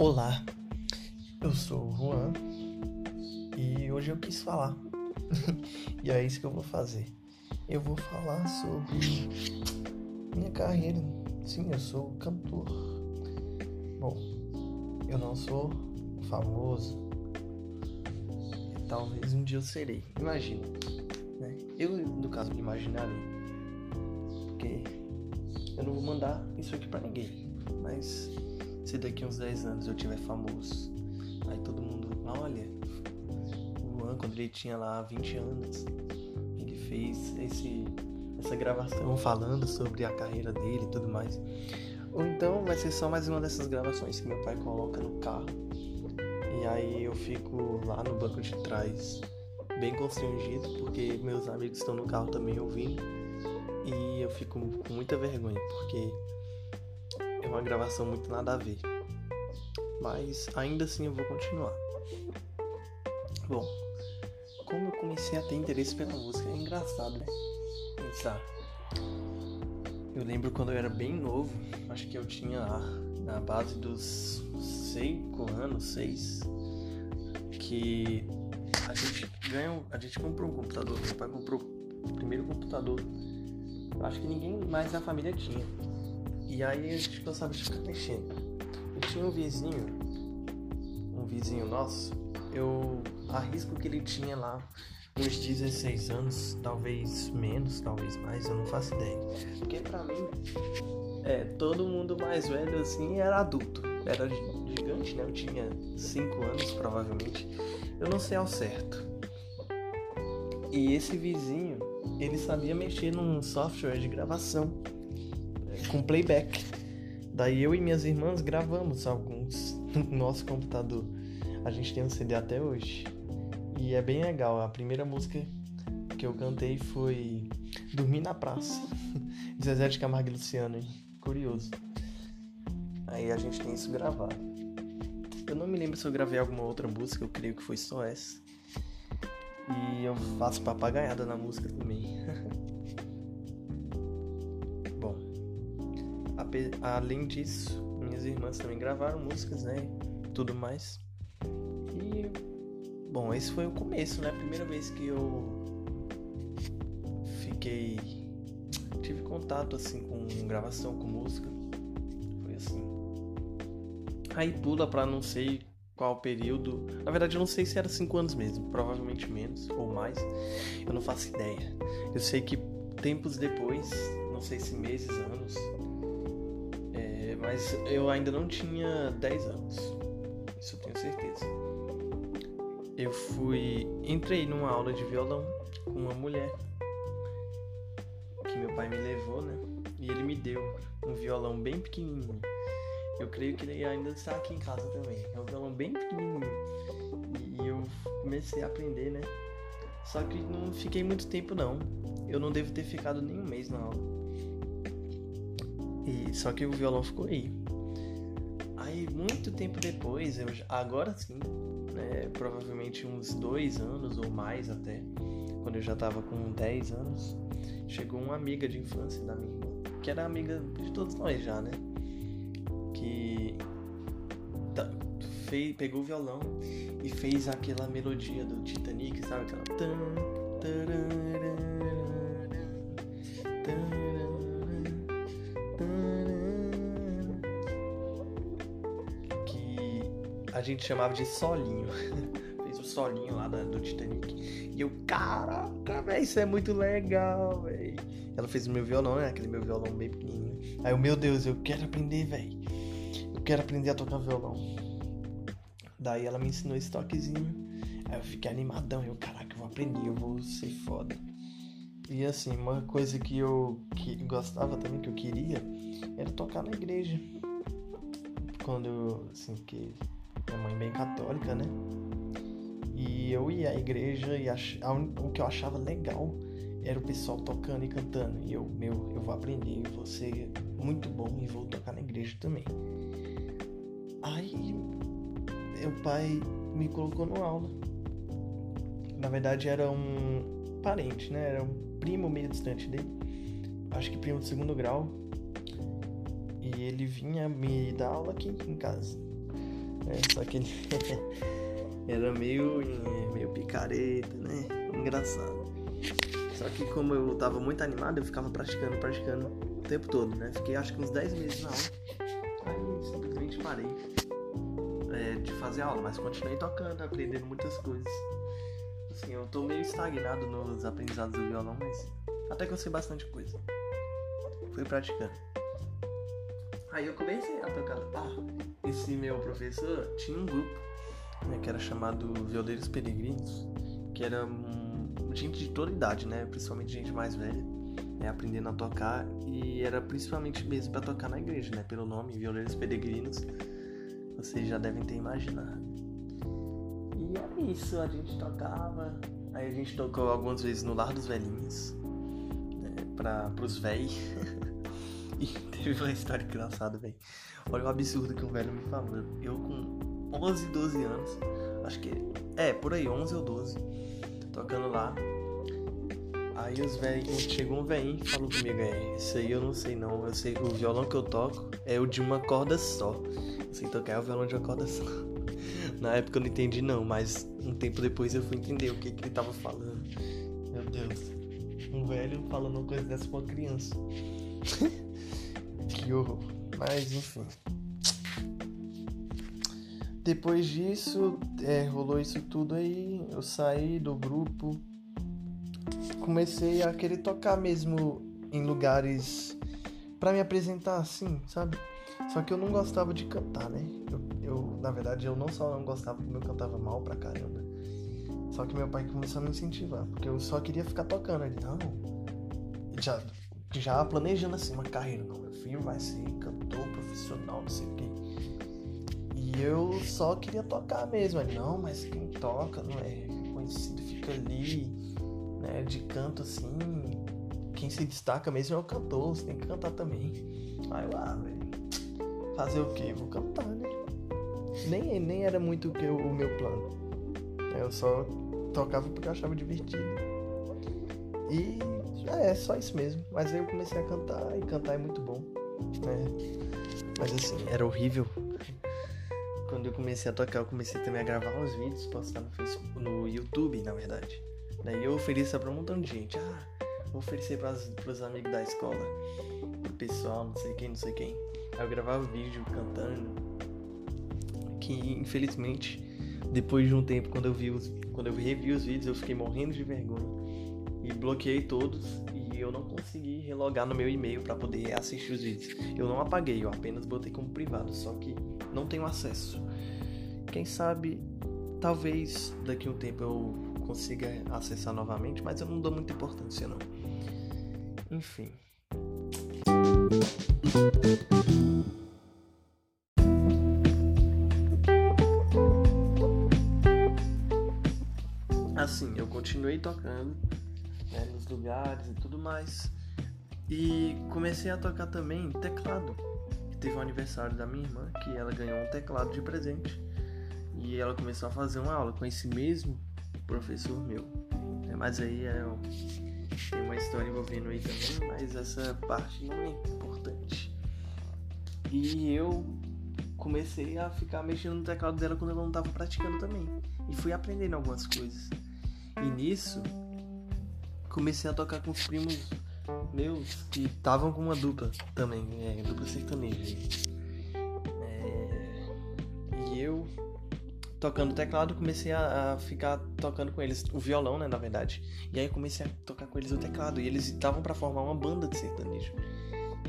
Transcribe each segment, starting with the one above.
Olá, eu sou o Juan e hoje eu quis falar. e é isso que eu vou fazer. Eu vou falar sobre minha carreira. Sim, eu sou cantor. Bom, eu não sou famoso. Talvez um dia eu serei. Imagina. Né? Eu, no caso, me imaginarei. Porque eu não vou mandar isso aqui pra ninguém. Mas se daqui uns 10 anos eu tiver famoso, aí todo mundo, olha, o Juan, quando ele tinha lá 20 anos, ele fez esse, essa gravação falando sobre a carreira dele e tudo mais. Ou então vai ser só mais uma dessas gravações que meu pai coloca no carro. E aí eu fico lá no banco de trás, bem constrangido, porque meus amigos estão no carro também ouvindo. E eu fico com muita vergonha, porque é uma gravação muito nada a ver. Mas ainda assim eu vou continuar. Bom, como eu comecei a ter interesse pela música, é engraçado, né? Pensar. Eu lembro quando eu era bem novo, acho que eu tinha na base dos 5 anos, 6, que a gente ganhou, a gente comprou um computador, meu pai comprou o primeiro computador. Acho que ninguém mais da família tinha. E aí a gente gostava de ficar mexendo. Eu tinha um vizinho, um vizinho nosso, eu arrisco que ele tinha lá uns 16 anos, talvez menos, talvez mais, eu não faço ideia. Porque pra mim, é, todo mundo mais velho assim era adulto. Era gigante, né? Eu tinha 5 anos provavelmente. Eu não sei ao certo. E esse vizinho, ele sabia mexer num software de gravação com playback. Daí eu e minhas irmãs gravamos alguns no nosso computador. A gente tem um CD até hoje. E é bem legal. A primeira música que eu cantei foi Dormir na Praça. Zezé de Camargo e Luciano, hein? Curioso. Aí a gente tem isso gravado. Eu não me lembro se eu gravei alguma outra música, eu creio que foi só essa. E eu faço papagaiada na música também. além disso, minhas irmãs também gravaram músicas, né? Tudo mais. E bom, esse foi o começo, né? A primeira vez que eu fiquei tive contato assim com gravação com música. Foi assim. Aí pula para não sei qual período. Na verdade, eu não sei se era 5 anos mesmo, provavelmente menos ou mais. Eu não faço ideia. Eu sei que tempos depois, não sei se meses, anos, mas eu ainda não tinha 10 anos. Isso eu tenho certeza. Eu fui. Entrei numa aula de violão com uma mulher que meu pai me levou, né? E ele me deu um violão bem pequenininho. Eu creio que ele ainda está aqui em casa também. É um violão bem pequenininho. E eu comecei a aprender, né? Só que não fiquei muito tempo não. Eu não devo ter ficado nem um mês na aula. E só que o violão ficou aí. Aí muito tempo depois, eu agora sim, né, provavelmente uns dois anos ou mais até, quando eu já tava com 10 anos, chegou uma amiga de infância da minha irmã, que era amiga de todos nós já, né? Que pegou o violão e fez aquela melodia do Titanic, sabe? Aquela. A gente chamava de solinho. Fez o solinho lá do Titanic. E eu, caraca, velho, isso é muito legal, velho. Ela fez o meu violão, né? Aquele meu violão bem pequenininho. Aí eu, meu Deus, eu quero aprender, velho. Eu quero aprender a tocar violão. Daí ela me ensinou esse toquezinho. Aí eu fiquei animadão. Eu, caraca, eu vou aprender, eu vou ser foda. E assim, uma coisa que eu que gostava também, que eu queria, era tocar na igreja. Quando, assim, que minha mãe bem católica, né? E eu ia à igreja e ach... o que eu achava legal era o pessoal tocando e cantando. E eu, meu, eu vou aprender, vou ser muito bom e vou tocar na igreja também. Aí meu pai me colocou no aula. Na verdade era um parente, né? Era um primo meio distante dele. Acho que primo de segundo grau. E ele vinha me dar aula aqui em casa. É, só que ele era meio, meio picareta, né? Engraçado. Só que como eu tava muito animado, eu ficava praticando, praticando o tempo todo, né? Fiquei acho que uns 10 meses na aula. Aí simplesmente parei é, de fazer aula, mas continuei tocando, aprendendo muitas coisas. Assim, eu tô meio estagnado nos aprendizados do violão, mas até que eu sei bastante coisa. Fui praticando. Aí eu comecei a tocar. Ah, esse meu professor tinha um grupo, né, que era chamado Violeiros Peregrinos, que era um, gente de toda idade, né, principalmente gente mais velha, né, aprendendo a tocar e era principalmente mesmo para tocar na igreja, né, pelo nome Violeiros Peregrinos, vocês já devem ter imaginado. E era isso, a gente tocava, aí a gente tocou algumas vezes no Lar dos Velhinhos, né, para pros véis. E teve uma história engraçada, velho. Olha o absurdo que um velho me falou. Eu com 11, 12 anos, acho que é, por aí, 11 ou 12, tocando lá. Aí os velhos, chegou um velhinho e falou comigo, é, isso aí eu não sei não, eu sei, o violão que eu toco é o de uma corda só. Eu sei tocar é o violão de uma corda só. Na época eu não entendi não, mas um tempo depois eu fui entender o que, que ele tava falando. Meu Deus, um velho falando uma coisa dessa pra uma criança. que horror. Mas enfim. Depois disso, é, rolou isso tudo aí. Eu saí do grupo. Comecei a querer tocar mesmo em lugares para me apresentar assim, sabe? Só que eu não gostava de cantar, né? Eu, eu, na verdade, eu não só não gostava, como eu cantava mal pra caramba. Só que meu pai começou a me incentivar, porque eu só queria ficar tocando. Ele, não, já já planejando assim uma carreira. Não, meu filho vai ser cantor profissional, não sei o quê. E eu só queria tocar mesmo. Não, mas quem toca não é conhecido, fica ali, né, de canto assim. Quem se destaca mesmo é o cantor, você tem que cantar também. Aí eu, ah, velho, fazer o quê? Vou cantar, né? Nem, nem era muito o, que o meu plano. Eu só tocava porque eu achava divertido. E é, só isso mesmo. Mas aí eu comecei a cantar e cantar é muito bom. Né? Mas assim, era horrível. Quando eu comecei a tocar, eu comecei também a gravar uns vídeos, postar no Facebook, no YouTube, na verdade. Daí eu oferecia pra um montão de gente. Ah, vou oferecer pras, pros amigos da escola, pro pessoal, não sei quem, não sei quem. Aí eu gravava vídeo cantando. Que infelizmente, depois de um tempo, quando eu vi os, quando eu revi os vídeos, eu fiquei morrendo de vergonha e bloqueei todos e eu não consegui relogar no meu e-mail para poder assistir os vídeos. Eu não apaguei, eu apenas botei como privado, só que não tenho acesso. Quem sabe, talvez daqui a um tempo eu consiga acessar novamente, mas eu não dou muita importância não. Enfim. Assim, eu continuei tocando lugares e tudo mais. E comecei a tocar também teclado. Teve um aniversário da minha irmã que ela ganhou um teclado de presente. E ela começou a fazer uma aula com esse mesmo professor meu. É, mas aí é um, tem uma história envolvendo aí também, mas essa parte não é importante. E eu comecei a ficar mexendo no teclado dela quando ela não estava praticando também. E fui aprendendo algumas coisas. E nisso comecei a tocar com os primos meus que estavam com uma dupla também, é, dupla sertaneja. É, e eu, tocando teclado, comecei a, a, ficar tocando com eles o violão, né, na verdade. E aí eu comecei a tocar com eles o teclado. E eles estavam para formar uma banda de sertanejo.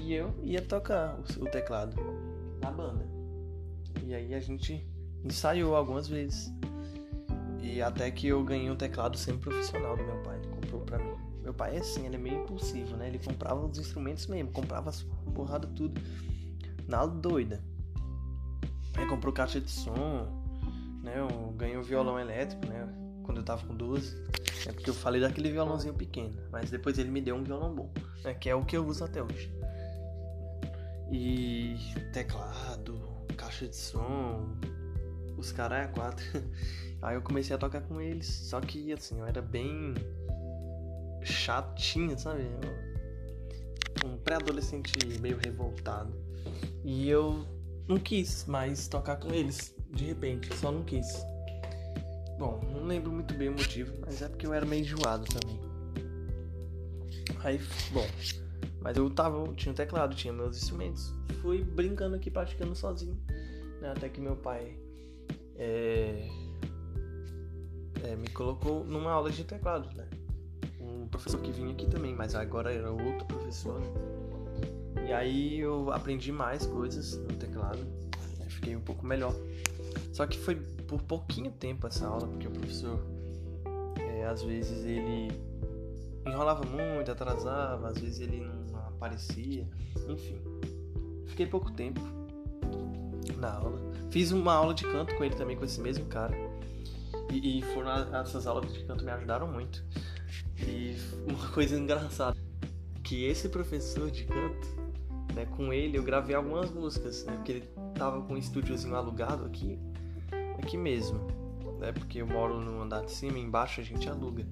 E eu ia tocar o, o teclado na banda. E aí a gente ensaiou algumas vezes. E até que eu ganhei um teclado semi-profissional do meu pai, ele comprou pra mim. Meu pai é assim, ele é meio impulsivo, né? Ele comprava os instrumentos mesmo, comprava as porrada tudo. Na doida. Aí comprou caixa de som, né? Eu ganhei um violão elétrico, né? Quando eu tava com 12. É porque eu falei daquele violãozinho pequeno. Mas depois ele me deu um violão bom, né? Que é o que eu uso até hoje. E teclado, caixa de som, os caras é quatro. Aí eu comecei a tocar com eles, só que assim, eu era bem chatinho, sabe? Um pré-adolescente meio revoltado. E eu não quis mais tocar com eles. de repente, só não quis. Bom, não lembro muito bem o motivo, mas é porque eu era meio enjoado também. Aí, bom, mas eu tava, eu tinha um teclado, tinha meus instrumentos. Fui brincando aqui, praticando sozinho. Né? Até que meu pai é, é, me colocou numa aula de teclado, né? Um professor que vinha aqui também, mas agora era outro professor. Né? E aí eu aprendi mais coisas no teclado, né? fiquei um pouco melhor. Só que foi por pouquinho tempo essa aula, porque o professor, é, às vezes ele enrolava muito, atrasava, às vezes ele não aparecia, enfim. Fiquei pouco tempo na aula. Fiz uma aula de canto com ele também, com esse mesmo cara. E, e foram essas aulas de canto me ajudaram muito. E uma coisa engraçada, que esse professor de canto, né, com ele eu gravei algumas músicas, né, porque ele tava com um estúdiozinho alugado aqui, aqui mesmo, né, porque eu moro no andar de cima, embaixo a gente aluga.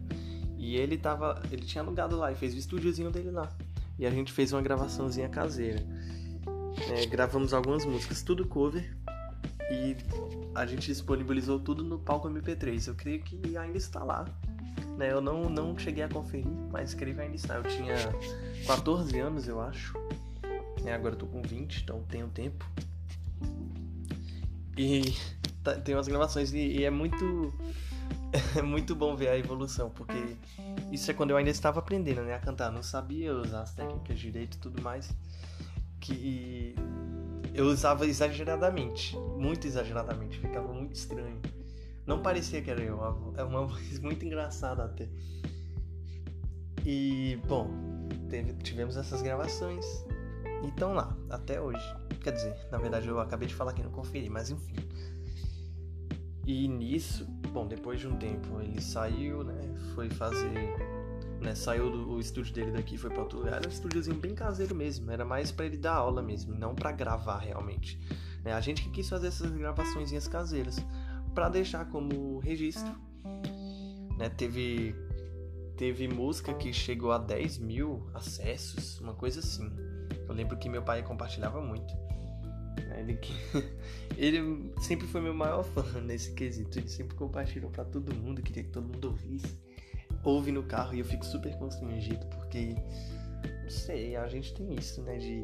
E ele tava, ele tinha alugado lá e fez o estúdiozinho dele lá. E a gente fez uma gravaçãozinha caseira. É, gravamos algumas músicas, tudo cover. E a gente disponibilizou tudo no palco MP3. Eu creio que ainda está lá. Né? Eu não, não cheguei a conferir, mas creio que ainda está. Eu tinha 14 anos, eu acho. É, agora eu tô com 20, então tenho tempo. E tá, tem umas gravações e, e é muito é muito bom ver a evolução, porque isso é quando eu ainda estava aprendendo né, a cantar, não sabia usar as técnicas direito e tudo mais, que eu usava exageradamente, muito exageradamente, ficava muito estranho. Não parecia que era eu, é uma voz muito engraçada até. E, bom, teve, tivemos essas gravações e estão lá, até hoje. Quer dizer, na verdade eu acabei de falar que não conferi, mas enfim. E nisso, bom, depois de um tempo ele saiu, né? Foi fazer. Né, saiu do estúdio dele daqui foi para outro. Era um estúdiozinho bem caseiro mesmo. Era mais para ele dar aula mesmo, não para gravar realmente. Né, a gente que quis fazer essas gravações caseiras para deixar como registro. Né, teve, teve música que chegou a 10 mil acessos, uma coisa assim. Eu lembro que meu pai compartilhava muito. Ele, ele sempre foi meu maior fã nesse quesito. Ele sempre compartilhou para todo mundo, queria que todo mundo ouvisse. Ouve no carro e eu fico super constrangido porque, não sei, a gente tem isso, né? De.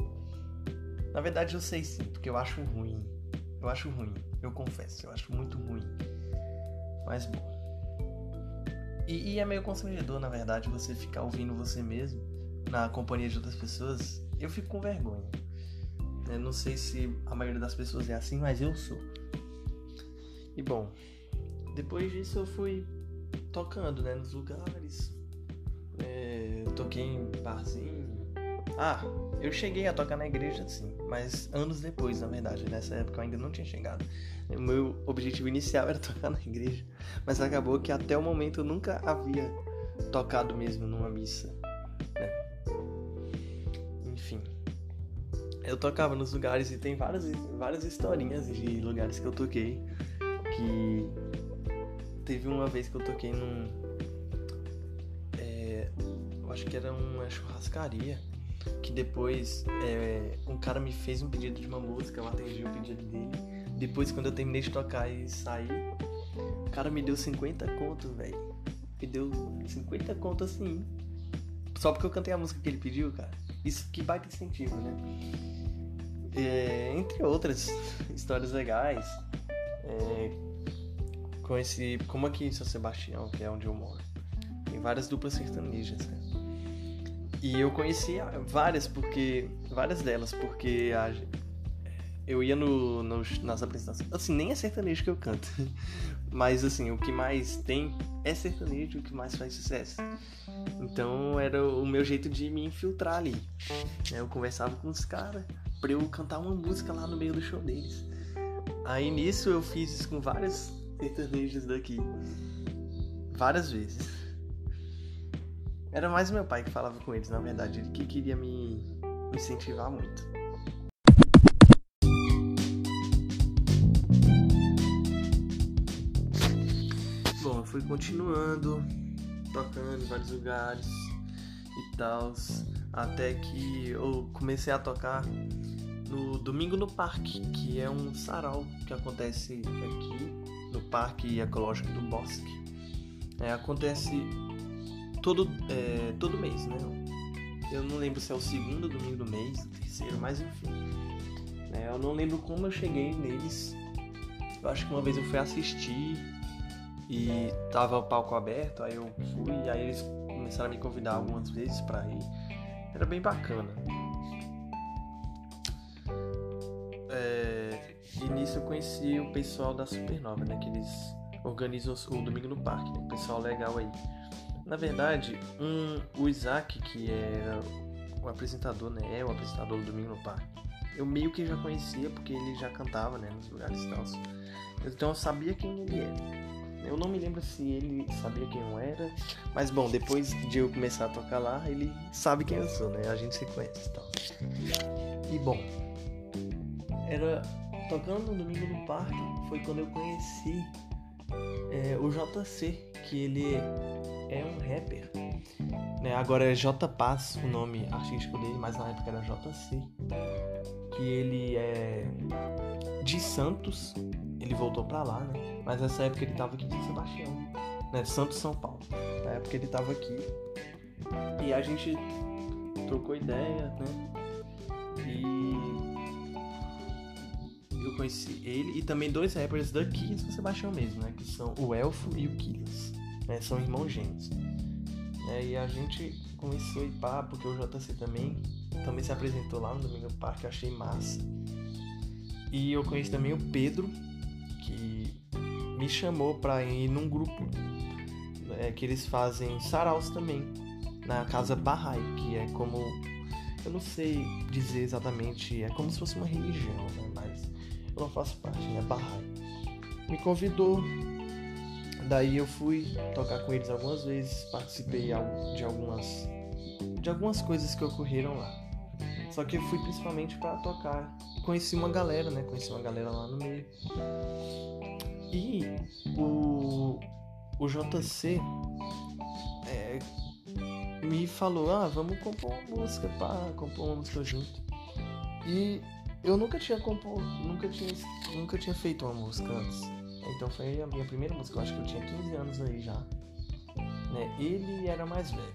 Na verdade eu sei sim, porque eu acho ruim. Eu acho ruim, eu confesso, eu acho muito ruim. Mas bom. E, e é meio constrangedor, na verdade, você ficar ouvindo você mesmo na companhia de outras pessoas. Eu fico com vergonha. Eu não sei se a maioria das pessoas é assim, mas eu sou. E bom, depois disso eu fui tocando, né, nos lugares. É, toquei em barzinho. Ah, eu cheguei a tocar na igreja sim, mas anos depois, na verdade. Nessa época eu ainda não tinha chegado. O meu objetivo inicial era tocar na igreja, mas acabou que até o momento eu nunca havia tocado mesmo numa missa. eu tocava nos lugares e tem várias, várias historinhas de lugares que eu toquei. Que teve uma vez que eu toquei num. É, eu acho que era uma churrascaria. Que depois é, um cara me fez um pedido de uma música, eu atendi o pedido dele. Depois, quando eu terminei de tocar e saí, o cara me deu 50 conto, velho. Me deu 50 conto assim. Só porque eu cantei a música que ele pediu, cara. Isso que baita incentivo, né? É, entre outras histórias legais. É, conheci, como aqui em São Sebastião, que é onde eu moro, tem várias duplas sertanejas, né? E eu conheci várias porque. Várias delas, porque a, eu ia no, nas apresentações. Assim, nem é sertanejo que eu canto. Mas assim, o que mais tem é sertanejo, o que mais faz sucesso. Então era o meu jeito de me infiltrar ali. Eu conversava com os caras pra eu cantar uma música lá no meio do show deles. Aí nisso eu fiz isso com vários sertanejos daqui. Várias vezes. Era mais meu pai que falava com eles, na verdade. Ele que queria me incentivar muito. Bom, eu fui continuando, tocando em vários lugares e tal, até que eu comecei a tocar no Domingo no Parque, que é um sarau que acontece aqui Parque Ecológico do Bosque. É, acontece todo, é, todo mês, né? Eu não lembro se é o segundo domingo do mês, o terceiro, mas enfim. É, eu não lembro como eu cheguei neles. Eu acho que uma vez eu fui assistir e tava o palco aberto, aí eu fui, aí eles começaram a me convidar algumas vezes para ir. Era bem bacana. E nisso eu conheci o pessoal da Supernova, né? Que eles organizam o Domingo no Parque, né? Pessoal legal aí. Na verdade, um, o Isaac, que era o apresentador, né? É o apresentador do Domingo no Parque. Eu meio que já conhecia, porque ele já cantava, né? Nos lugares e tal. Então eu sabia quem ele era. Eu não me lembro se ele sabia quem eu era, mas bom, depois de eu começar a tocar lá, ele sabe quem eu sou, né? A gente se conhece e tal. E bom, era tocando no domingo no parque foi quando eu conheci é, o JC, que ele é um rapper. Né? Agora é J Paz o nome artístico dele, mas na época era JC. Que ele é de Santos, ele voltou pra lá, né? Mas nessa época ele tava aqui em Sebastião, né? Santos, São Paulo. Na época ele tava aqui. E a gente trocou ideia, né? E eu conheci ele e também dois rappers daqui de São Sebastião mesmo, né? Que são o Elfo e o Killas. Né? São irmãos gêmeos. É, e a gente começou a ir pá, porque o JC também, também se apresentou lá no Domingo Parque, achei massa. E eu conheci também o Pedro, que me chamou pra ir num grupo é, que eles fazem saraus também, na Casa Bahá'í, que é como. Eu não sei dizer exatamente, é como se fosse uma religião, né? Mas eu não faço parte, né? Bahá'í. Me convidou, daí eu fui tocar com eles algumas vezes, participei de algumas de algumas coisas que ocorreram lá. Só que eu fui principalmente para tocar. Conheci uma galera, né? Conheci uma galera lá no meio. E o, o JC é, me falou, ah, vamos compor uma música, pá, compor uma música junto. E eu nunca tinha compor, nunca tinha, nunca tinha feito uma música antes. Então foi a minha primeira música, eu acho que eu tinha 15 anos aí já. Né? Ele era mais velho.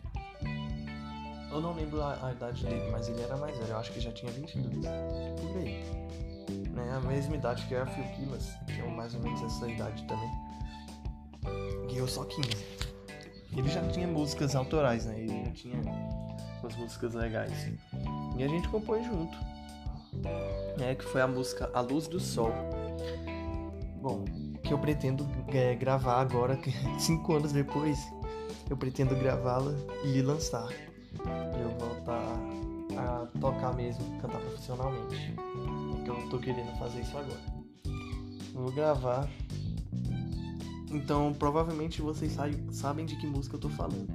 Eu não lembro a, a, idade dele, mas ele era mais velho, eu acho que já tinha 22. Por aí. Né? A mesma idade que a Phil Killas, tinha mais ou menos essa idade também. E eu só 15. Ele já tinha músicas autorais, né? Ele já tinha umas músicas legais. E a gente compôs junto né, que foi a música A Luz do Sol. Bom, que eu pretendo é, gravar agora, cinco anos depois, eu pretendo gravá-la e lançar. Pra eu voltar a tocar mesmo, cantar profissionalmente. Que eu tô querendo fazer isso agora. Vou gravar. Então, provavelmente vocês sabem de que música eu tô falando.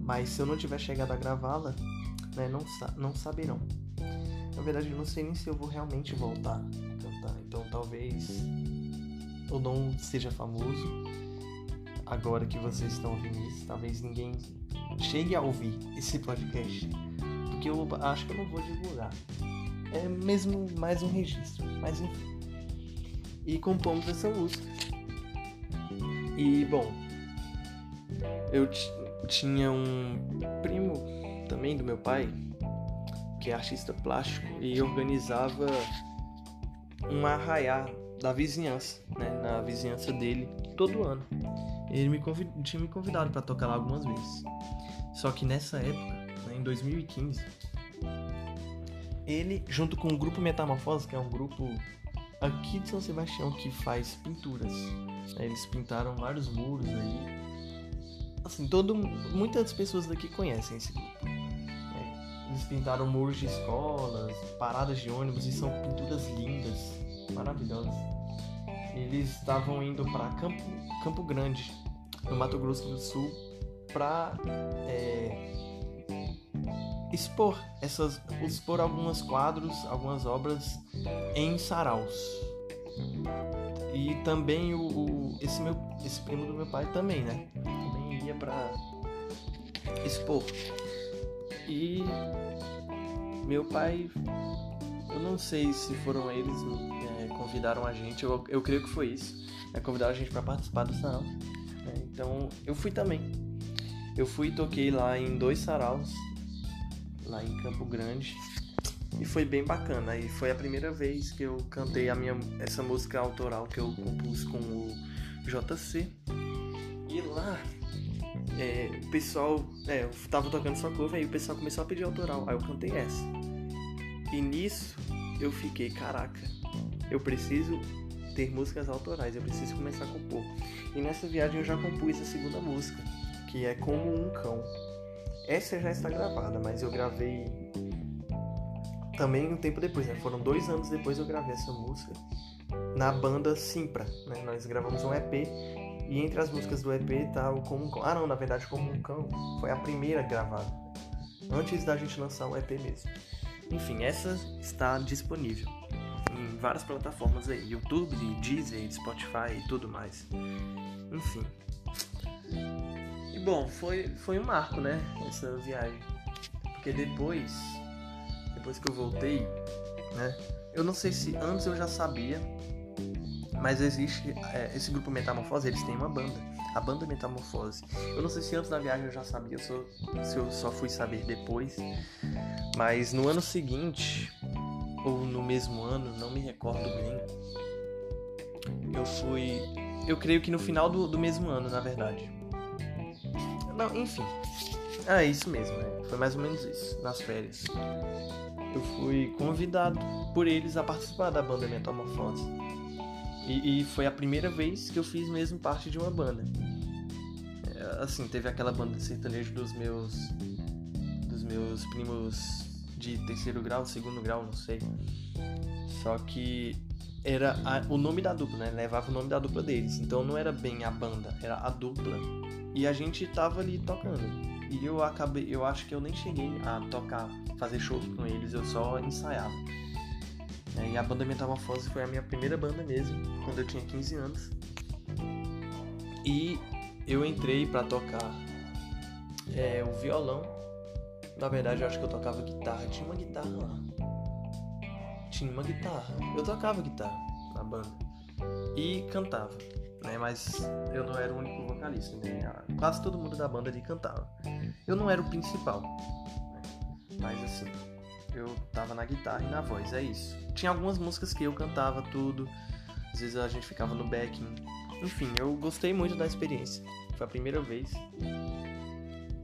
Mas se eu não tiver chegado a gravá-la, né, não, não saberão. Na verdade, eu não sei nem se eu vou realmente voltar a cantar. Então, talvez eu não seja famoso agora que vocês estão ouvindo isso. Talvez ninguém chegue a ouvir esse podcast. Porque eu acho que eu não vou divulgar. É mesmo mais um registro. Mas enfim. E compomos essa música. E bom, eu tinha um primo também do meu pai que é artista plástico, e organizava um arraiá da vizinhança, né, na vizinhança dele, todo ano. Ele me convid... tinha me convidado para tocar lá algumas vezes. Só que nessa época, né, em 2015, ele, junto com o grupo Metamorfose, que é um grupo aqui de São Sebastião que faz pinturas, né, eles pintaram vários muros aí. Assim, todo, muitas pessoas daqui conhecem esse grupo. Eles pintaram muros de escolas, paradas de ônibus e são pinturas lindas, maravilhosas. Eles estavam indo para Campo, Campo Grande, no Mato Grosso do Sul, para é, expor essas, expor alguns quadros, algumas obras em saraus. E também o, o, esse meu esse primo do meu pai também, né? Também ia para expor. E meu pai eu não sei se foram eles é, convidaram a gente, eu, eu creio que foi isso. É, convidaram a gente para participar do sarau. É, então eu fui também. Eu fui e toquei lá em dois saraus, lá em Campo Grande. E foi bem bacana. E foi a primeira vez que eu cantei a minha, essa música autoral que eu compus com o JC. É, o pessoal. É, eu tava tocando só cover, aí o pessoal começou a pedir autoral. Aí eu cantei essa. E nisso eu fiquei, caraca, eu preciso ter músicas autorais, eu preciso começar a compor. E nessa viagem eu já compus a segunda música, que é Como um Cão. Essa já está gravada, mas eu gravei também um tempo depois, né? Foram dois anos depois eu gravei essa música na banda Simpra, né? Nós gravamos um EP e entre as músicas do EP tá o Como um Cão. Ah, não, na verdade, Como um Cão foi a primeira gravada, antes da gente lançar o EP mesmo. Enfim, essa está disponível em várias plataformas aí, YouTube, Deezer, Spotify e tudo mais. Enfim. E bom, foi, foi um marco, né? Essa viagem. Porque depois, depois que eu voltei, né? Eu não sei se antes eu já sabia, mas existe é, esse grupo Metamorfose, eles têm uma banda, a banda Metamorfose. Eu não sei se antes da viagem eu já sabia, se eu só fui saber depois, mas no ano seguinte, ou no mesmo ano, não me recordo bem, eu fui. Eu creio que no final do, do mesmo ano, na verdade. Não, enfim. Ah, é isso mesmo, né? Foi mais ou menos isso, nas férias. Eu fui convidado por eles a participar da banda Metamorfose. E, e foi a primeira vez que eu fiz mesmo parte de uma banda. É, assim, teve aquela banda de sertanejo dos meus meus primos de terceiro grau, segundo grau, não sei. Só que era a, o nome da dupla, né? Levava o nome da dupla deles. Então não era bem a banda, era a dupla. E a gente tava ali tocando. E eu acabei, eu acho que eu nem cheguei a tocar, fazer shows com eles, eu só ensaiava. É, e a banda Metamorfose foi a minha primeira banda mesmo, quando eu tinha 15 anos. E eu entrei para tocar é, o violão na verdade, eu acho que eu tocava guitarra. Tinha uma guitarra lá. Tinha uma guitarra. Eu tocava guitarra na banda. E cantava. Né? Mas eu não era o único vocalista. Né? Quase todo mundo da banda ali cantava. Eu não era o principal. Né? Mas assim, eu tava na guitarra e na voz. É isso. Tinha algumas músicas que eu cantava tudo. Às vezes a gente ficava no backing. Enfim, eu gostei muito da experiência. Foi a primeira vez.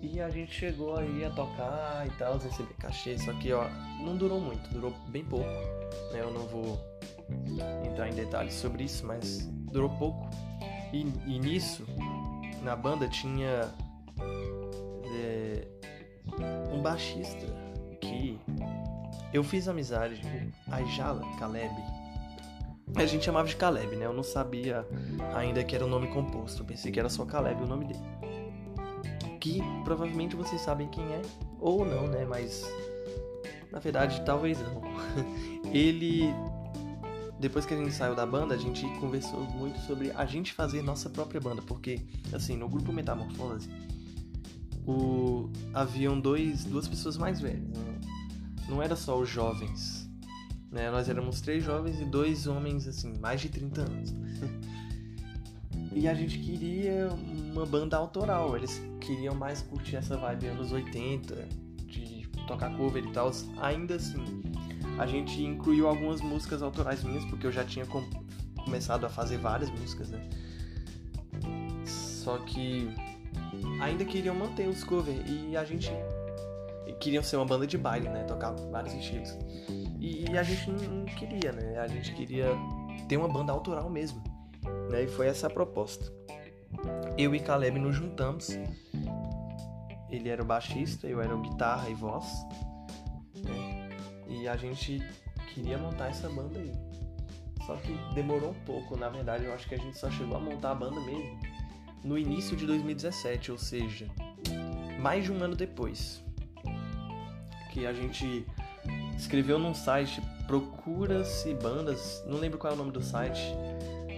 E a gente chegou aí a tocar e tal, receber cachê, só que ó, não durou muito, durou bem pouco. Né? Eu não vou entrar em detalhes sobre isso, mas durou pouco. E, e nisso, na banda tinha é, um baixista eu fiz amizade, a Jala Caleb. A gente chamava de Caleb, né? Eu não sabia ainda que era o nome composto, eu pensei que era só Caleb o nome dele que provavelmente vocês sabem quem é, ou não, né? Mas na verdade, talvez não. Ele depois que a gente saiu da banda, a gente conversou muito sobre a gente fazer nossa própria banda, porque assim, no grupo Metamorfose, o haviam dois duas pessoas mais velhas, né? Não era só os jovens, né? Nós éramos três jovens e dois homens assim, mais de 30 anos. e a gente queria uma banda autoral. Eles queriam mais curtir essa vibe anos 80, de tocar cover e tal. Ainda assim, a gente incluiu algumas músicas autorais minhas, porque eu já tinha com começado a fazer várias músicas, né? Só que ainda queriam manter os covers e a gente queriam ser uma banda de baile, né? Tocar vários estilos. E, e a gente não, não queria, né? A gente queria ter uma banda autoral mesmo. Né? E foi essa a proposta eu e Caleb nos juntamos. Ele era o baixista, eu era o guitarra e voz. Né? E a gente queria montar essa banda aí. Só que demorou um pouco, na verdade, eu acho que a gente só chegou a montar a banda mesmo no início de 2017, ou seja, mais de um ano depois. Que a gente escreveu num site Procura-se Bandas, não lembro qual é o nome do site,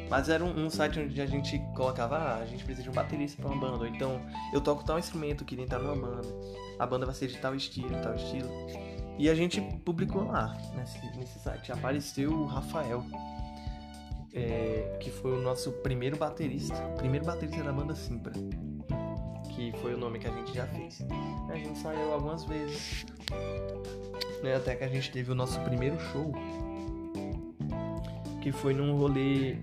mas era um, um, site onde a gente colocava, ah, a gente precisa de um baterista para uma banda, ou então eu toco tal instrumento, queria entrar numa banda, a banda vai ser de tal estilo, tal estilo. E a gente publicou lá, nesse, nesse site. Apareceu o Rafael, é, que foi o nosso primeiro baterista, primeiro baterista da banda Simpra, que foi o nome que a gente já fez. A gente saiu algumas vezes, né, até que a gente teve o nosso primeiro show, que foi num rolê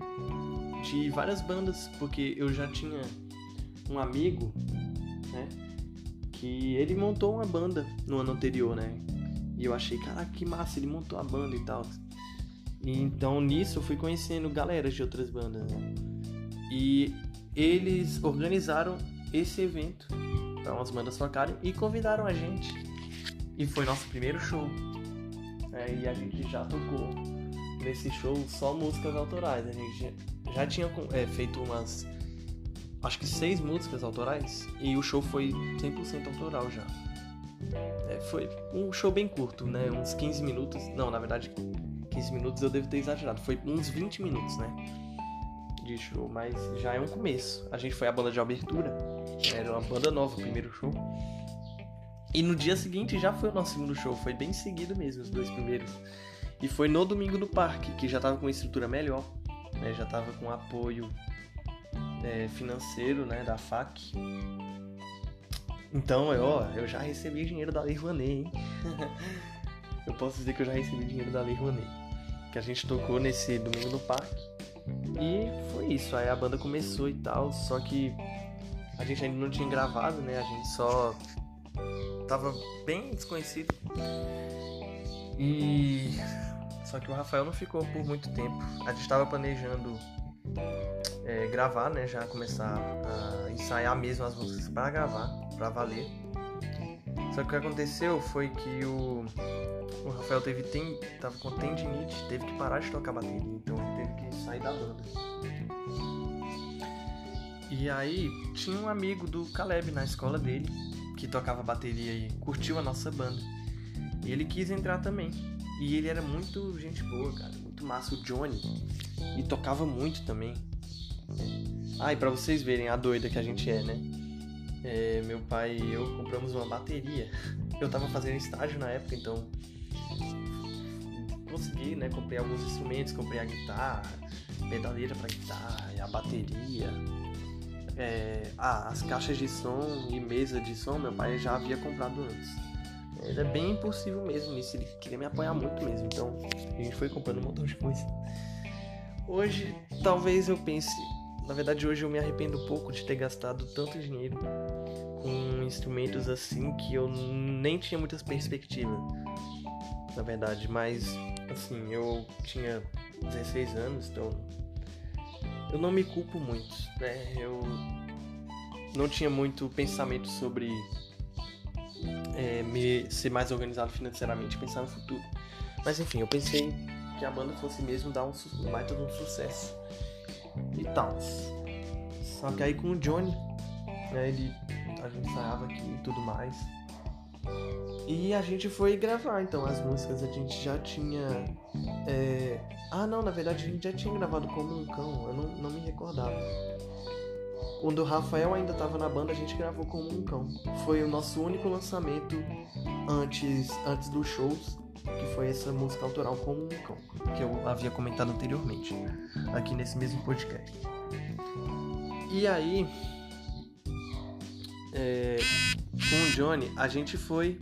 de várias bandas, porque eu já tinha um amigo, né, que ele montou uma banda no ano anterior, né, e eu achei, caraca, que massa, ele montou a banda e tal. E então nisso eu fui conhecendo galera de outras bandas. Né? E eles organizaram esse evento para umas bandas tocarem e convidaram a gente. E foi nosso primeiro show. É, e a gente já tocou nesse show só músicas autorais. A gente já tinha é, feito umas. Acho que seis músicas autorais. E o show foi 100% autoral já. É, foi um show bem curto, né? Uns 15 minutos. Não, na verdade, 15 minutos eu devo ter exagerado. Foi uns 20 minutos, né? De show, mas já é um começo. A gente foi a banda de abertura. Era uma banda nova, o primeiro show. E no dia seguinte já foi o nosso segundo show. Foi bem seguido mesmo, os dois primeiros. E foi no domingo no parque, que já tava com uma estrutura melhor. Né? Já tava com apoio é, financeiro, né? Da FAC. Então, eu, ó, eu já recebi dinheiro da Lei Rouanet, hein? eu posso dizer que eu já recebi dinheiro da Lei Rouanet. Que a gente tocou nesse domingo no parque. E foi isso. Aí a banda começou e tal, só que a gente ainda não tinha gravado, né? A gente só tava bem desconhecido. E só que o Rafael não ficou por muito tempo. A gente tava planejando é, gravar, né? Já começar a ensaiar mesmo as músicas para gravar, para valer. Só que o que aconteceu foi que o, o Rafael teve tava com tendinite, teve que parar de tocar bateria, então ele teve que sair da banda. E aí tinha um amigo do Caleb na escola dele que tocava bateria e curtiu a nossa banda. E ele quis entrar também. E ele era muito gente boa, cara, muito massa o Johnny. E tocava muito também. Ah, e pra vocês verem a doida que a gente é, né? É, meu pai e eu compramos uma bateria. Eu tava fazendo estágio na época, então consegui, né? Comprei alguns instrumentos, comprei a guitarra, pedaleira pra guitarra, a bateria, é, ah, as caixas de som e mesa de som, meu pai já havia comprado antes. Ele é bem impossível mesmo nisso, ele queria me apoiar muito mesmo, então a gente foi comprando um montão de coisa. Hoje, talvez eu pense, na verdade hoje eu me arrependo um pouco de ter gastado tanto dinheiro com instrumentos assim que eu nem tinha muitas perspectivas, na verdade, mas assim, eu tinha 16 anos, então eu não me culpo muito, né? Eu não tinha muito pensamento sobre é, me ser mais organizado financeiramente, pensar no futuro. Mas enfim, eu pensei que a banda fosse mesmo dar um baita de um sucesso e tal. Só que aí com o Johnny, né, ele, a gente ensaiava aqui e tudo mais. E a gente foi gravar então as músicas, a gente já tinha. É... Ah não, na verdade a gente já tinha gravado como um cão, eu não, não me recordava. Quando o Rafael ainda estava na banda, a gente gravou como um cão. Foi o nosso único lançamento antes, antes dos shows que foi essa música autoral como um cão, que eu havia comentado anteriormente, aqui nesse mesmo podcast. E aí, é, com o Johnny, a gente foi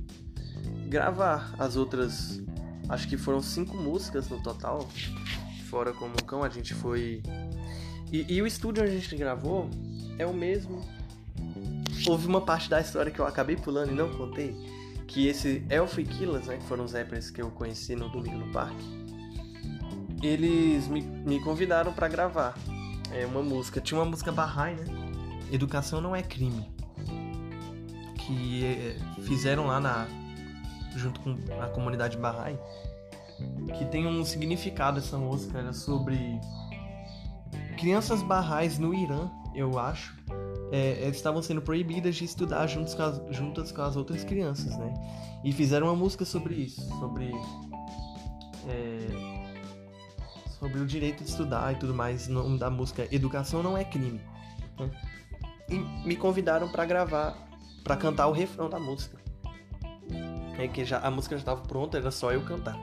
gravar as outras, acho que foram cinco músicas no total, fora como um cão, a gente foi. E, e o estúdio onde a gente gravou é o mesmo. Houve uma parte da história que eu acabei pulando e não contei que esse Elf e Killers, né, que foram os rappers que eu conheci no Domingo no Parque, eles me, me convidaram para gravar é, uma música. Tinha uma música Bahá'í, né? Educação não é crime. Que é, fizeram lá na junto com a comunidade Bahá'í, que tem um significado essa música, era sobre crianças Bahá'ís no Irã, eu acho, é, estavam sendo proibidas de estudar com as, juntas com as outras crianças, né? E fizeram uma música sobre isso, sobre é, sobre o direito de estudar e tudo mais. O nome da música Educação não é crime. Né? E me convidaram para gravar, para cantar o refrão da música. é que já, a música já estava pronta, era só eu cantar.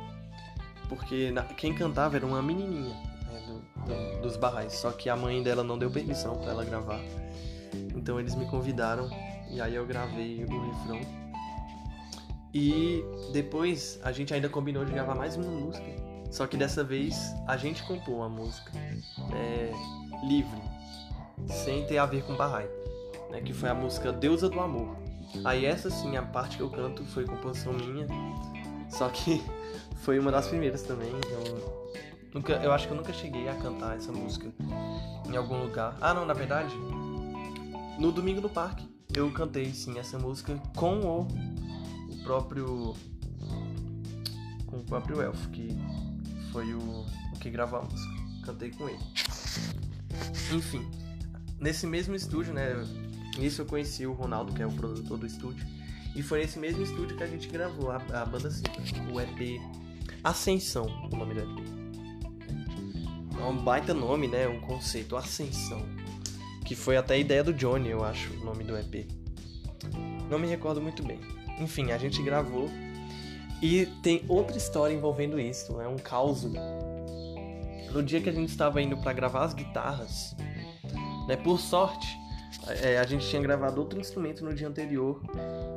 Porque na, quem cantava era uma menininha né, do, do, dos barrais, só que a mãe dela não deu permissão para ela gravar. Então eles me convidaram e aí eu gravei o refrão. E depois a gente ainda combinou de gravar mais uma música. Só que dessa vez a gente compôs a música é, livre, sem ter a ver com Bahá'í, né, que foi a música Deusa do Amor. Aí essa sim, a parte que eu canto foi composição minha, só que foi uma das primeiras também. Eu, nunca, eu acho que eu nunca cheguei a cantar essa música em algum lugar. Ah, não, na verdade, no Domingo no Parque eu cantei sim essa música com o, o próprio com o próprio Elfo, que foi o, o que gravou a música. Cantei com ele. Enfim, nesse mesmo estúdio, né? Nisso eu conheci o Ronaldo, que é o produtor do estúdio. E foi nesse mesmo estúdio que a gente gravou a, a banda Cita, o EP Ascensão, o nome do EP. É um baita nome, né? Um conceito, Ascensão. Que foi até a ideia do Johnny, eu acho, o nome do EP. Não me recordo muito bem. Enfim, a gente gravou. E tem outra história envolvendo isso, é um caos. No dia que a gente estava indo para gravar as guitarras, né, por sorte, é, a gente tinha gravado outro instrumento no dia anterior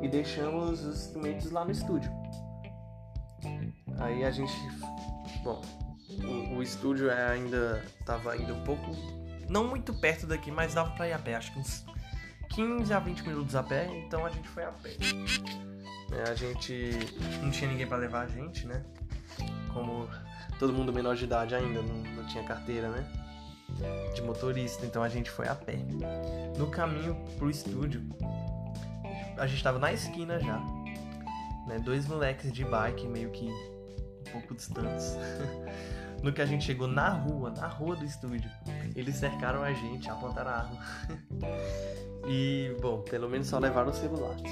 e deixamos os instrumentos lá no estúdio. Aí a gente. Bom, o, o estúdio é ainda estava ainda um pouco. Não muito perto daqui, mas dava pra ir a pé, acho que uns 15 a 20 minutos a pé, então a gente foi a pé. É, a gente não tinha ninguém para levar a gente, né? Como todo mundo menor de idade ainda, não, não tinha carteira, né? De motorista, então a gente foi a pé. No caminho pro estúdio, a gente tava na esquina já, né? Dois moleques de bike meio que um pouco distantes. no que a gente chegou na rua, na rua do estúdio, eles cercaram a gente, apontaram a arma. e, bom, pelo menos só levaram os celulares.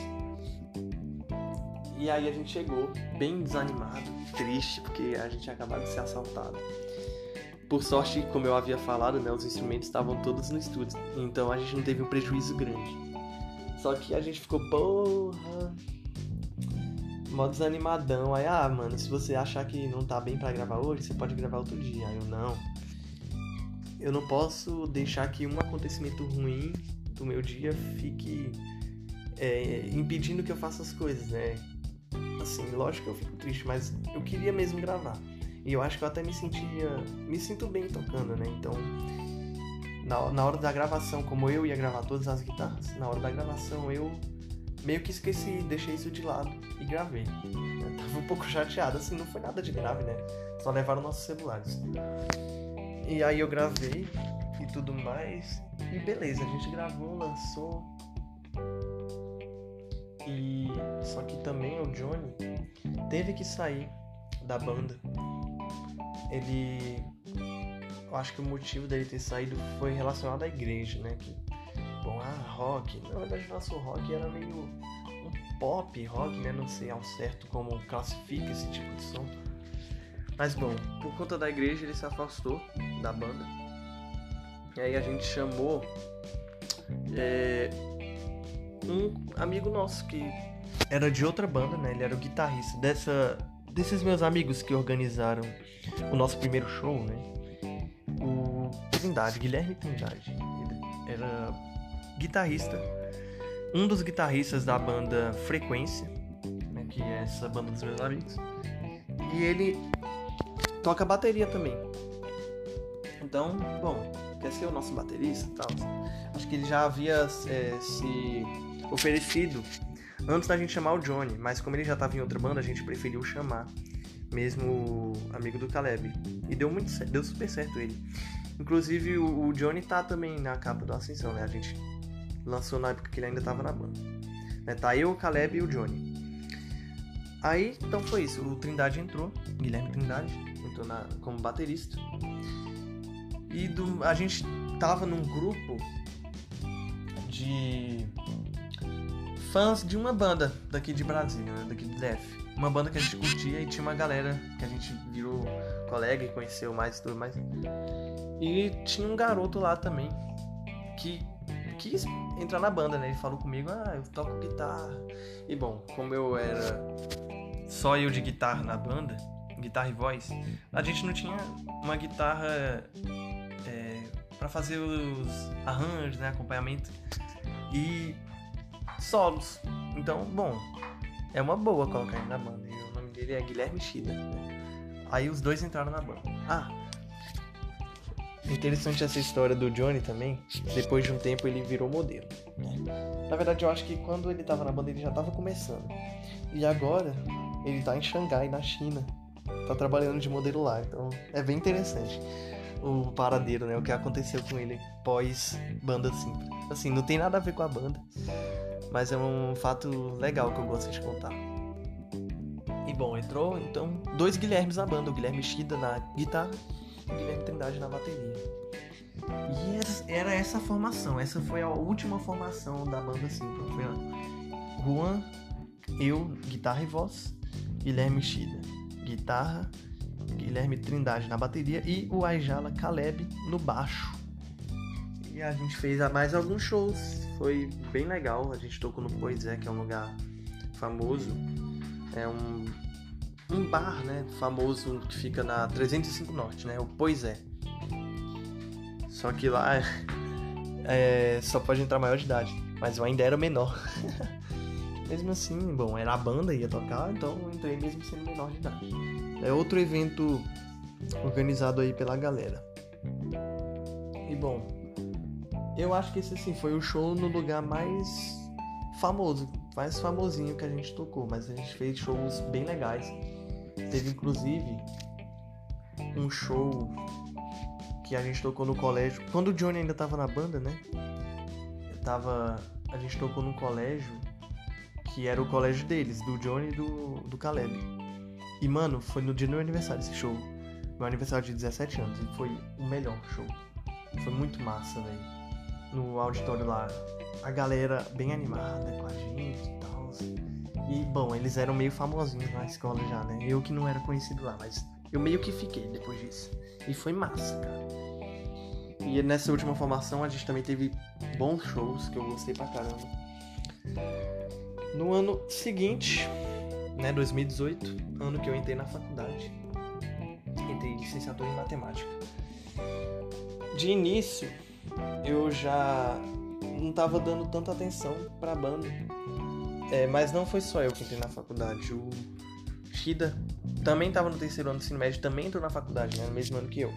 E aí a gente chegou bem desanimado, triste, porque a gente tinha acabado de ser assaltado. Por sorte, como eu havia falado, né, os instrumentos estavam todos no estúdio, então a gente não teve um prejuízo grande. Só que a gente ficou, porra, mó desanimadão. Aí, ah, mano, se você achar que não tá bem para gravar hoje, você pode gravar outro dia. Aí eu, não. Eu não posso deixar que um acontecimento ruim do meu dia fique é, impedindo que eu faça as coisas, né? Assim, lógico que eu fico triste, mas eu queria mesmo gravar. E eu acho que eu até me sentia. Me sinto bem tocando, né? Então, na, na hora da gravação, como eu ia gravar todas as guitarras, na hora da gravação eu meio que esqueci, deixei isso de lado e gravei. Eu tava um pouco chateado, assim, não foi nada de grave, né? Só levaram nossos celulares. E aí eu gravei e tudo mais. E beleza, a gente gravou, lançou. E só que também o Johnny teve que sair da banda ele. Eu acho que o motivo dele ter saído foi relacionado à igreja, né? Que, bom, ah, rock. Na verdade, nosso rock era meio um pop rock, né? Não sei ao certo como classifica esse tipo de som. Mas bom, por conta da igreja ele se afastou da banda. E aí a gente chamou é, um amigo nosso que era de outra banda, né? Ele era o guitarrista dessa desses meus amigos que organizaram o nosso primeiro show, né? O Trindade, Guilherme Trindade, era guitarrista, um dos guitarristas da banda Frequência, né, que é essa banda dos meus amigos, e ele toca bateria também. Então, bom, quer ser o nosso baterista e tal. Acho que ele já havia é, se oferecido antes da gente chamar o Johnny, mas como ele já estava em outra banda, a gente preferiu chamar mesmo amigo do Caleb. E deu muito deu super certo ele. Inclusive o, o, Johnny tá também na capa do Ascensão, né? A gente lançou na época que ele ainda tava na banda. Né? Tá eu, o Caleb e o Johnny. Aí, então foi isso. O Trindade entrou, Guilherme Trindade, entrou na, como baterista. E do, a gente tava num grupo de fãs de uma banda daqui de Brasília, né? daqui de DF. Uma banda que a gente curtia e tinha uma galera que a gente virou colega e conheceu mais e tudo mais. E tinha um garoto lá também que quis entrar na banda, né? Ele falou comigo, ah, eu toco guitarra. E bom, como eu era só eu de guitarra na banda, guitarra e voz, a gente não tinha uma guitarra é, para fazer os arranjos, né, acompanhamento e solos. Então, bom, é uma boa colocar ele na banda. E o nome dele é Guilherme Shida. Né? Aí os dois entraram na banda. Ah, interessante essa história do Johnny também. Depois de um tempo ele virou modelo. Né? Na verdade, eu acho que quando ele tava na banda ele já tava começando. E agora ele tá em Xangai, na China. Tá trabalhando de modelo lá. Então é bem interessante o paradeiro, né? O que aconteceu com ele pós banda simples. Assim, não tem nada a ver com a banda. Mas é um fato legal que eu gosto de contar. E bom, entrou então dois Guilhermes na banda, o Guilherme Shida na guitarra e o Guilherme Trindade na bateria. E era essa formação, essa foi a última formação da banda simples. Foi a Juan, eu, guitarra e voz, Guilherme Shida, guitarra, Guilherme Trindade na bateria e o Aijala Caleb no baixo. E a gente fez mais alguns shows, foi bem legal. A gente tocou no Poisé, que é um lugar famoso. É um, um bar, né, famoso que fica na 305 Norte, né, o Poisé. Só que lá é, só pode entrar maior de idade, mas eu ainda era menor. mesmo assim, bom, era a banda ia tocar, então eu entrei mesmo sendo menor de idade. É outro evento organizado aí pela galera. E bom, eu acho que esse assim foi o show no lugar mais famoso, mais famosinho que a gente tocou, mas a gente fez shows bem legais. Teve inclusive um show que a gente tocou no colégio. Quando o Johnny ainda tava na banda, né? Eu tava. A gente tocou num colégio que era o colégio deles, do Johnny e do, do Caleb. E mano, foi no dia do meu aniversário esse show. Meu aniversário de 17 anos. E foi o melhor show. Foi muito massa, velho no auditório lá, a galera bem animada com a gente e tal. E bom, eles eram meio famosinhos na escola já, né? Eu que não era conhecido lá, mas eu meio que fiquei depois disso. E foi massa, cara. E nessa última formação a gente também teve bons shows que eu gostei pra caramba. No ano seguinte, né, 2018, ano que eu entrei na faculdade, entrei licenciatura em matemática. De início, eu já não estava dando tanta atenção para a banda. É, mas não foi só eu que entrei na faculdade. O Shida também estava no terceiro ano do ensino médio, também entrou na faculdade, né, no mesmo ano que eu.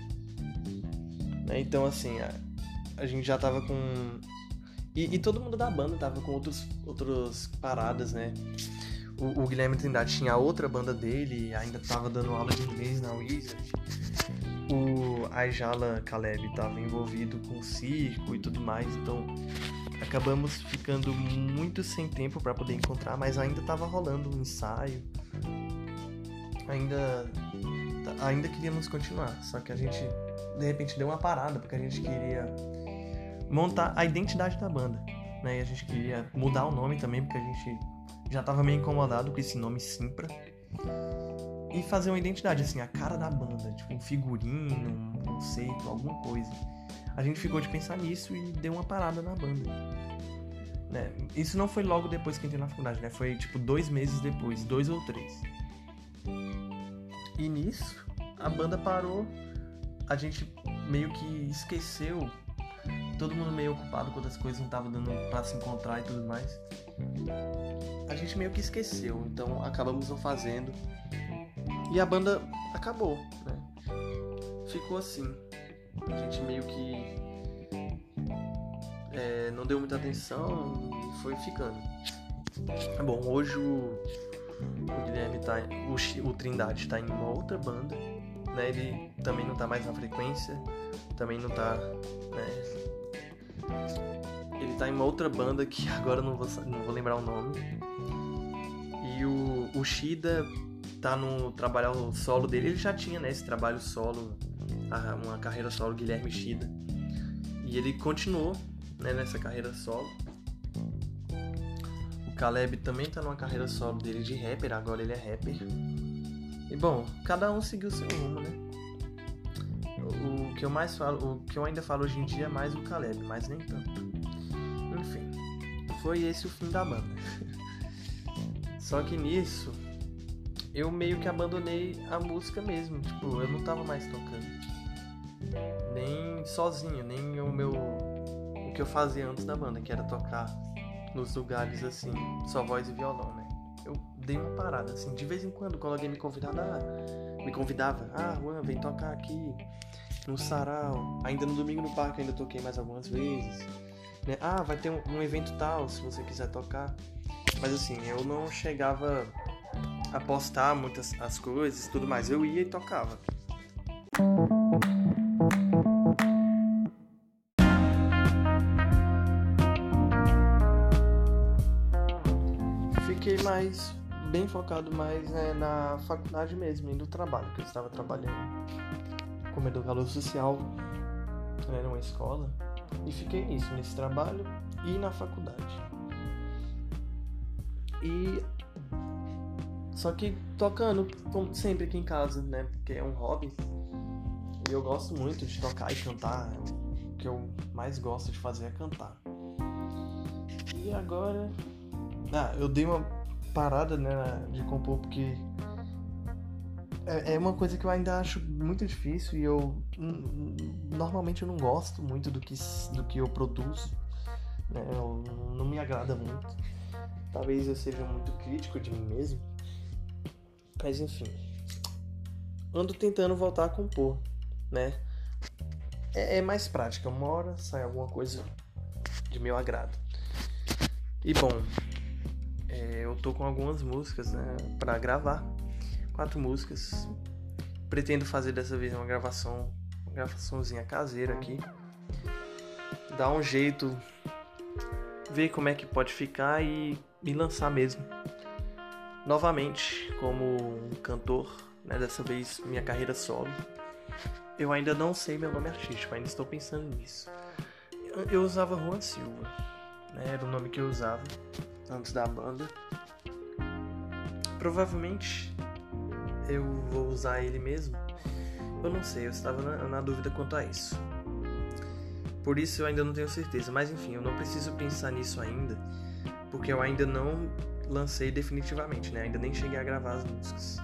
Né, então, assim, a, a, gente já tava com. E, e, todo mundo da banda tava com outros, outras paradas, né? O, o Guilherme Trindade tinha outra banda dele, ainda tava dando aula de inglês na Wizard o Ajala Caleb estava envolvido com circo e tudo mais, então acabamos ficando muito sem tempo para poder encontrar, mas ainda estava rolando um ensaio. Ainda ainda queríamos continuar, só que a gente de repente deu uma parada porque a gente queria montar a identidade da banda, né? E a gente queria mudar o nome também porque a gente já estava meio incomodado com esse nome Simpra e fazer uma identidade, assim, a cara da banda, tipo um figurino, um conceito, alguma coisa. A gente ficou de pensar nisso e deu uma parada na banda. Né? Isso não foi logo depois que entrei na faculdade, né? Foi tipo dois meses depois, dois ou três. E nisso, a banda parou, a gente meio que esqueceu, todo mundo meio ocupado com outras coisas, não tava dando pra se encontrar e tudo mais. A gente meio que esqueceu, então acabamos não fazendo. E a banda acabou, né? Ficou assim. A gente meio que é, não deu muita atenção e foi ficando. Bom, hoje o, o Guilherme tá. O, o Trindade tá em uma outra banda. Né? Ele também não tá mais na frequência. Também não tá. Né? Ele tá em uma outra banda que agora não vou, não vou lembrar o nome. E o, o Shida tá no trabalho solo dele, ele já tinha, né, esse trabalho solo, uma carreira solo Guilherme Shida. E ele continuou, né, nessa carreira solo. O Caleb também tá numa carreira solo dele de rapper, agora ele é rapper. E bom, cada um seguiu seu rumo, né? O que eu mais falo, o que eu ainda falo hoje em dia é mais o Caleb, mas nem tanto. Enfim, foi esse o fim da banda. Só que nisso, eu meio que abandonei a música mesmo. Tipo, eu não tava mais tocando. Nem sozinho, nem o meu. O que eu fazia antes da banda, que era tocar nos lugares assim, só voz e violão, né? Eu dei uma parada, assim, de vez em quando, quando alguém me convidava, ah, me convidava, ah, Juan, vem tocar aqui no sarau. Ainda no domingo no parque ainda toquei mais algumas vezes. Né? Ah, vai ter um, um evento tal, se você quiser tocar. Mas assim, eu não chegava a postar muitas as coisas tudo mais. Eu ia e tocava. Fiquei mais bem focado mais né, na faculdade mesmo, e no trabalho, que eu estava trabalhando como educador social né, numa escola. E fiquei nisso, nesse trabalho e na faculdade. E só que tocando, como sempre aqui em casa, né? Porque é um hobby. E eu gosto muito de tocar e cantar. O que eu mais gosto de fazer é cantar. E agora. Ah, eu dei uma parada, né, de compor porque é, é uma coisa que eu ainda acho muito difícil e eu normalmente eu não gosto muito do que, do que eu produzo. Né? Eu, não me agrada muito. Talvez eu seja muito crítico de mim mesmo. Mas enfim. Ando tentando voltar a compor, né? É, é mais prática. Uma hora sai alguma coisa de meu agrado. E bom, é, eu tô com algumas músicas né, para gravar. Quatro músicas. Pretendo fazer dessa vez uma gravação, uma gravaçãozinha caseira aqui. Dar um jeito, ver como é que pode ficar e me lançar mesmo novamente como um cantor, né? Dessa vez minha carreira solo. Eu ainda não sei meu nome artístico, ainda estou pensando nisso. Eu usava Juan Silva, né? Era o nome que eu usava antes da banda. Provavelmente eu vou usar ele mesmo. Eu não sei, eu estava na, na dúvida quanto a isso. Por isso eu ainda não tenho certeza, mas enfim, eu não preciso pensar nisso ainda, porque eu ainda não lancei definitivamente, né? Ainda nem cheguei a gravar as músicas.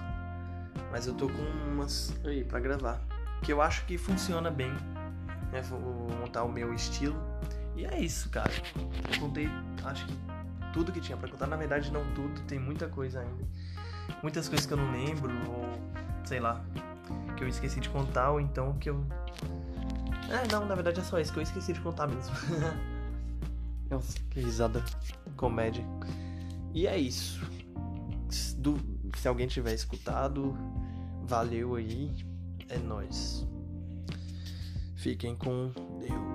Mas eu tô com umas aí para gravar, que eu acho que funciona bem, né? Vou montar o meu estilo. E é isso, cara. Eu contei, acho que tudo que tinha para contar, na verdade não tudo, tem muita coisa ainda. Muitas coisas que eu não lembro ou sei lá, que eu esqueci de contar ou então que eu É, não, na verdade é só isso que eu esqueci de contar mesmo. Nossa, que risada comédia. E é isso. Do, se alguém tiver escutado, valeu aí. É nós. Fiquem com Deus.